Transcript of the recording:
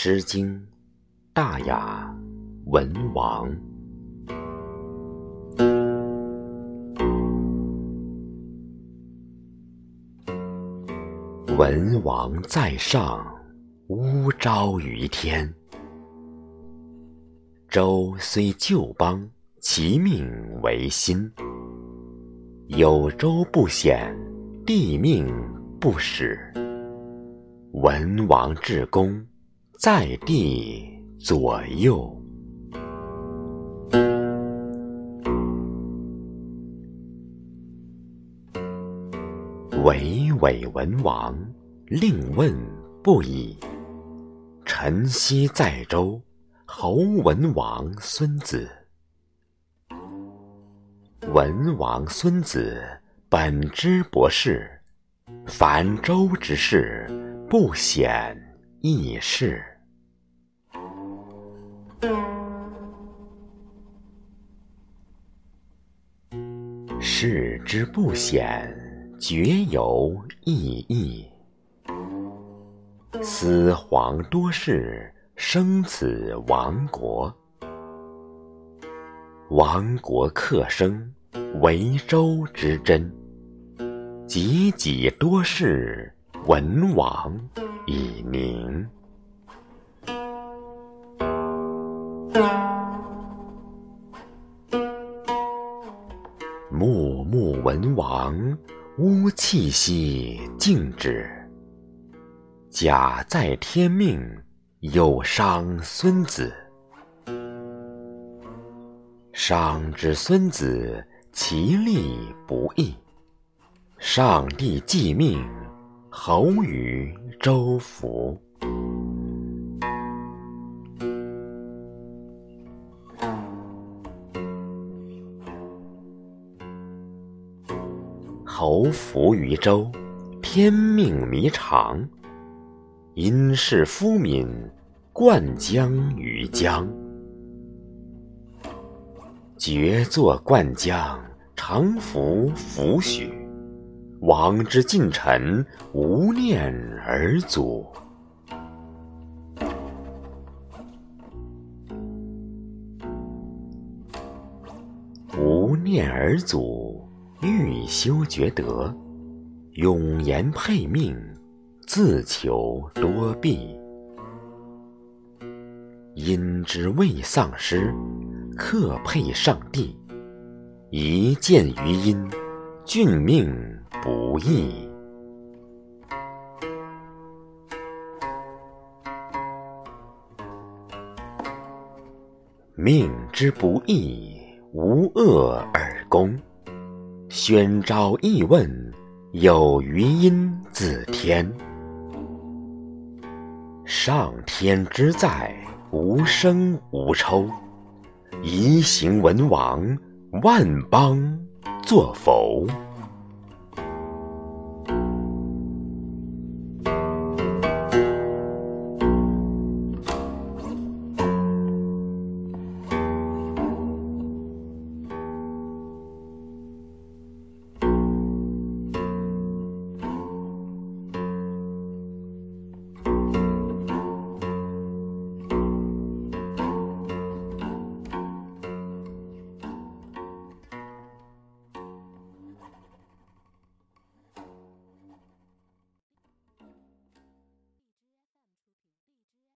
诗经·大雅·文王。文王在上，乌昭于天。周虽旧邦，其命维新。有周不显，帝命不始。文王至公，在地左右。巍巍文王，令问不已。臣昔在周，侯文王孙子。文王孙子，本之博士，凡周之事，不显易事。事之不显。绝有异义，思皇多事，生此亡国。亡国克生，为周之真。己己多事，文王以宁。穆穆文王。吾气息静止，假在天命，有伤孙子。伤之孙子，其利不义。上帝既命，侯于周服。侯服于周，天命弥长。因是夫民，灌江于江。决作灌江，常服抚许。王之近臣，无念而祖。无念而祖。欲修厥德，永言配命，自求多弊。因之未丧失，克配上帝。一见于阴，俊命不易。命之不易，无恶而功。宣昭议问，有余音自天。上天之在，无声无抽。宜行文王，万邦作否。